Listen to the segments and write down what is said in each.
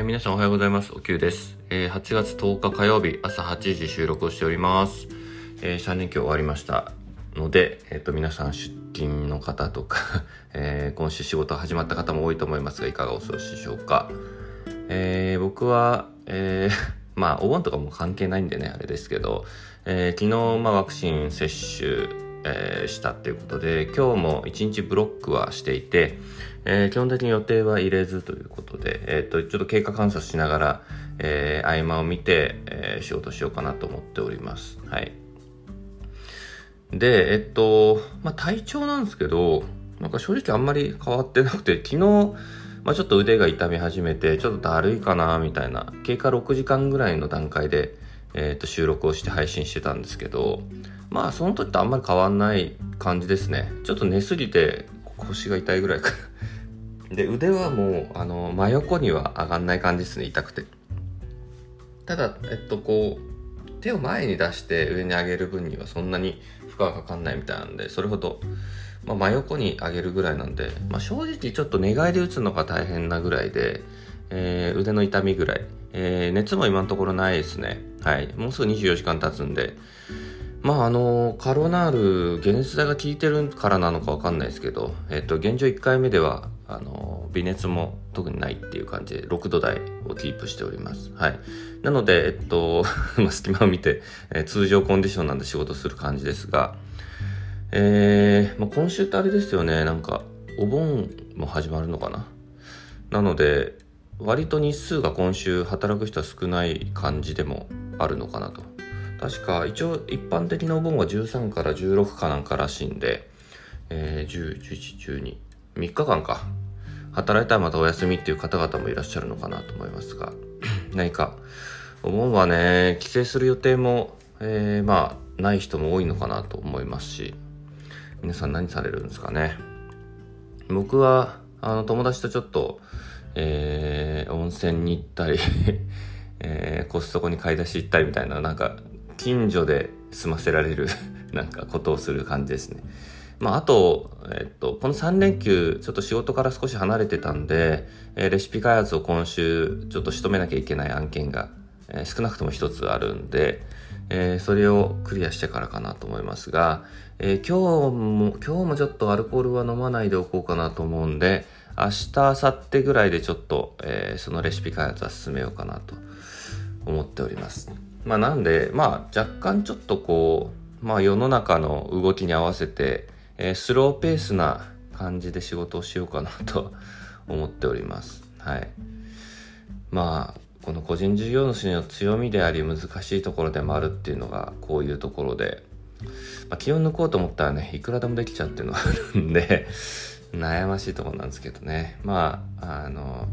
えー、皆さんおはようございます。おきゅうです。えー、8月10日火曜日朝8時収録をしております。えー、3連休終わりましたので、えっ、と、皆さん出勤の方とか え今週仕事始まった方も多いと思いますが、いかがお過ごしでしょうか。え僕は、え まあ、お盆とかも関係ないんでね、あれですけど、え昨日、まあ、ワクチン接種、えしたっていうことで、今日も1日ブロックはしていて、えー、基本的に予定は入れずということで、えっ、と、ちょっと経過観察しながら、えー、合間を見て、えー、仕事しようかなと思っております。はい。で、えっと、まあ、体調なんですけど、なんか正直あんまり変わってなくて、昨日、まあ、ちょっと腕が痛み始めて、ちょっとだるいかな、みたいな、経過6時間ぐらいの段階で、えっと、収録をして配信してたんですけど、まあ、その時とあんまり変わんない感じですね。ちょっと寝すぎて、腰が痛いぐらいか で腕はもうあの真横には上がんない感じですね痛くて。ただえっとこう手を前に出して上に上げる分にはそんなに負荷がかかんないみたいなんでそれほど、まあ、真横に上げるぐらいなんで、まあ、正直ちょっと寝返り打つのが大変なぐらいで、えー、腕の痛みぐらい、えー、熱も今のところないですね。はい。もうすぐ24時間経つんでまああのカロナール解熱剤が効いてるからなのかわかんないですけど、えっと、現状1回目ではあの微熱も特にないっていう感じで6度台をキープしております。はい。なので、えっと、隙間を見て、え、通常コンディションなんで仕事する感じですが、えー、まあ、今週ってあれですよね、なんか、お盆も始まるのかな？なので、割と日数が今週働く人は少ない感じでもあるのかなと。確か一応一般的なお盆は13から16かなんからしいんで、えー、10、11、12、3日間か。働いたらまたお休みっていう方々もいらっしゃるのかなと思いますが、何か、お盆はね、帰省する予定も、えー、まあ、ない人も多いのかなと思いますし、皆さん何されるんですかね。僕は、あの、友達とちょっと、えー、温泉に行ったり えー、コストコに買い出し行ったりみたいな、なんか、近所で済ませられる なんかことをする感じですね。まあ、あと、えっと、この3連休、ちょっと仕事から少し離れてたんで、えー、レシピ開発を今週、ちょっと仕留めなきゃいけない案件が、えー、少なくとも一つあるんで、えー、それをクリアしてからかなと思いますが、え今日も、今日もちょっとアルコールは飲まないでおこうかなと思うんで、明日、明後日ぐらいでちょっと、えそのレシピ開発は進めようかなと思っております。まあなんで、まあ若干ちょっとこう、まあ世の中の動きに合わせて、えー、スローペースな感じで仕事をしようかなと 思っております。はい。まあ、この個人事業主の強みであり難しいところでもあるっていうのがこういうところで、まあ、気を抜こうと思ったらね、いくらでもできちゃうっていうのがあるんで 悩ましいところなんですけどね。まあ、あの、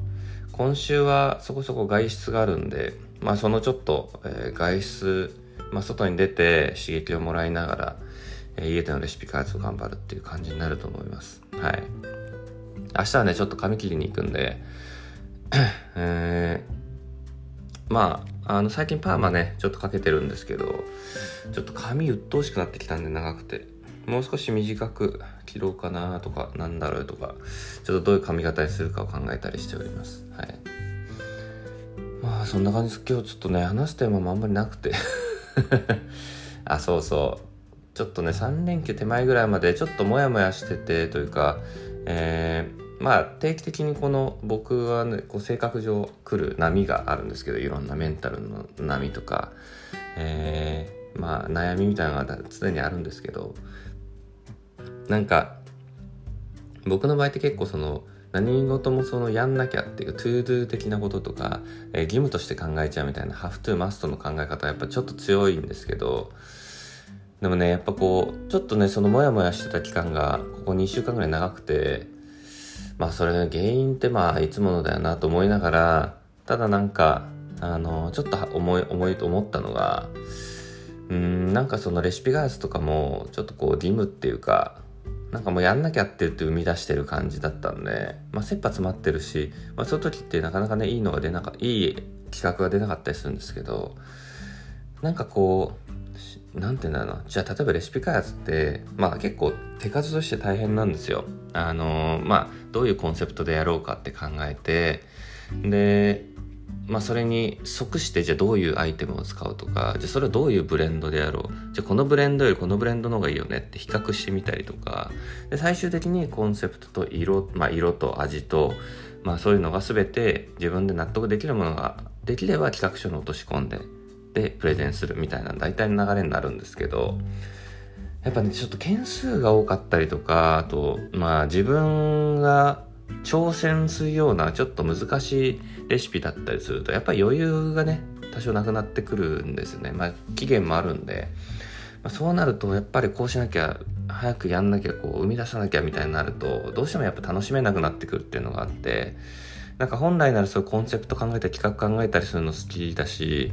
今週はそこそこ外出があるんで、まあそのちょっと、えー、外出、まあ外に出て刺激をもらいながら、えー、家でのレシピ開発を頑張るっていう感じになると思います。はい。明日はね、ちょっと髪切りに行くんで、えー、まあ、あの、最近パーマね、ちょっとかけてるんですけど、ちょっと髪鬱陶しくなってきたんで長くて、もう少し短く切ろうかなとか、なんだろうとか、ちょっとどういう髪型にするかを考えたりしております。はい。まあ、そんな感じです。今日ちょっとね、話すテーマもあんまりなくて あ、そうそう。ちょっとね、3連休手前ぐらいまでちょっとモヤモヤしててというか、えー、まあ定期的にこの僕はね、こう性格上来る波があるんですけど、いろんなメンタルの波とか、え、まあ悩みみたいなのが常にあるんですけど、なんか、僕の場合って結構その、何事もそのやんなきゃっていう to do 的なこととか、えー、義務として考えちゃうみたいな have to must の考え方はやっぱちょっと強いんですけどでもねやっぱこうちょっとねそのモヤモヤしてた期間がここ2週間ぐらい長くてまあそれの原因ってまあいつものだよなと思いながらただなんかあのちょっと思い思いと思ったのがうんなんかそのレシピ開発とかもちょっとこう義務っていうかなんかもうやんなきゃって言って生み出してる感じだったんで、まあ、切羽詰まってるし、まあ、その時ってなかなかね、いいのが出なかいい企画が出なかったりするんですけど、なんかこう、なんて言うんだろうな。じゃあ、例えばレシピ開発って、まあ結構手数として大変なんですよ。あの、まあ、どういうコンセプトでやろうかって考えて、で、まあそれに即してじゃあどういうアイテムを使うとかじゃあそれはどういうブレンドでやろう。じゃあこのブレンドよりこのブレンドの方がいいよねって比較してみたりとか。で最終的にコンセプトと色、まあ、色と味と、まあ、そういうのが全て自分で納得できるものができれば企画書に落とし込んででプレゼンするみたいな大体の流れになるんですけど。やっぱねちょっと件数が多かったりとかあとまあ自分が挑戦するようなちょっと難しいレシピだったりするとやっぱり余裕がね多少なくなってくるんですよね。まあ期限もあるんで、まあ、そうなるとやっぱりこうしなきゃ早くやんなきゃこう生み出さなきゃみたいになるとどうしてもやっぱ楽しめなくなってくるっていうのがあってなんか本来ならそういうコンセプト考えたり企画考えたりするの好きだし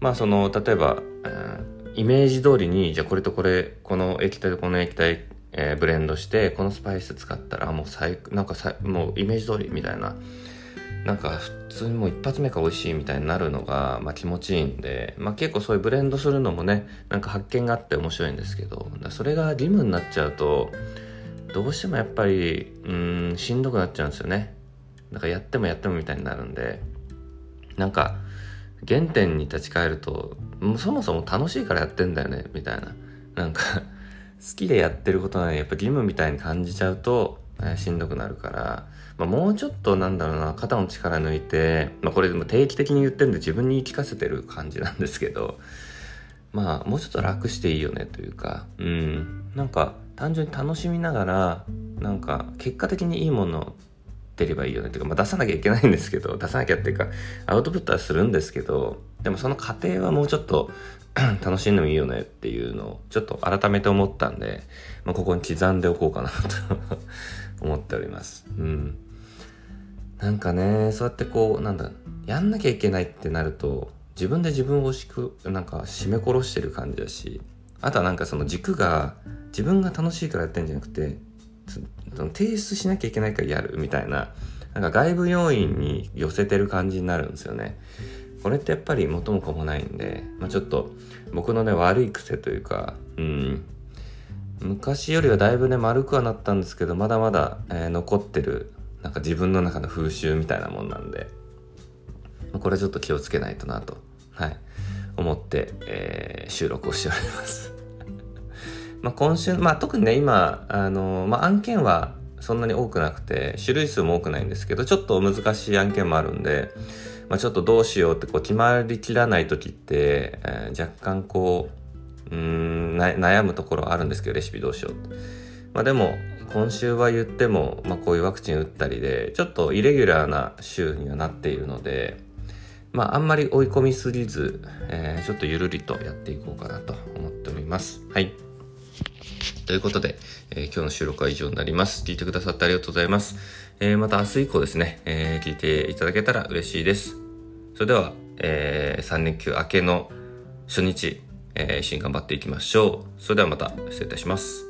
まあその例えば、うん、イメージ通りにじゃあこれとこれこの液体とこの液体えー、ブレンドしてこのスパイス使ったらもう最なんかさもうイメージ通りみたいな。なんか普通にもう一発目か美味しいみたいになるのが、まあ、気持ちいいんで、まあ、結構そういうブレンドするのもねなんか発見があって面白いんですけどそれが義務になっちゃうとどうしてもやっぱりうんしんどくなっちゃうんですよね。だからやってもやってもみたいになるんで。なんか原点に立ち返るとそもそも楽しいからやってんだよねみたいな。なんか好きでやってることなのにやっぱ義務みたいに感じちゃうと、えー、しんどくなるから、まあ、もうちょっとなんだろうな肩の力抜いて、まあ、これでも定期的に言ってるんで自分に言い聞かせてる感じなんですけどまあもうちょっと楽していいよねというか。うん。なんか単純に楽しみながらなんか結果的にいいもの出ればいいよねっていうか、まあ、出さなきゃいけないんですけど出さなきゃっていうかアウトプットはするんですけどでもその過程はもうちょっと 楽しんでもいいよねっていうのをちょっと改めて思ったんで、まあ、ここに刻んでおこうかなと 思っております。うん。なんかね、そうやってこう、なんだ、やんなきゃいけないってなると、自分で自分をしく、なんか締め殺してる感じだし、あとはなんかその軸が自分が楽しいからやってんじゃなくて、提出しなきゃいけないからやるみたいな、なんか外部要因に寄せてる感じになるんですよね。これってやっぱり元も子もないんで、まあ、ちょっと僕のね悪い癖というかうん。昔よりはだいぶね丸くはなったんですけどまだまだ、えー、残ってるなんか自分の中の風習みたいなもんなんでまあこれちょっと気をつけないとなとはい。思って、えー、収録をしております。まあ今週まあ特にね今あのまあ案件はそんなに多くなくて種類数も多くないんですけどちょっと難しい案件もあるんでまあ、ちょっとどうしようってこう決まりきらない時って、えー、若干こううん悩むところあるんですけどレシピどうしようって。まあ、でも今週は言っても、まあ、こういうワクチン打ったりでちょっとイレギュラーな週にはなっているので、まあ、あんまり追い込みすぎず、えー、ちょっとゆるりとやっていこうかなと思っております。はい。ということで、えー、今日の収録は以上になります。聞いてくださってありがとうございます。えー、また明日以降ですね、えー、聞いていただけたら嬉しいです。それでは、えー、3連休明けの初日、えー、一緒に頑張っていきましょう。それではまた失礼いたします。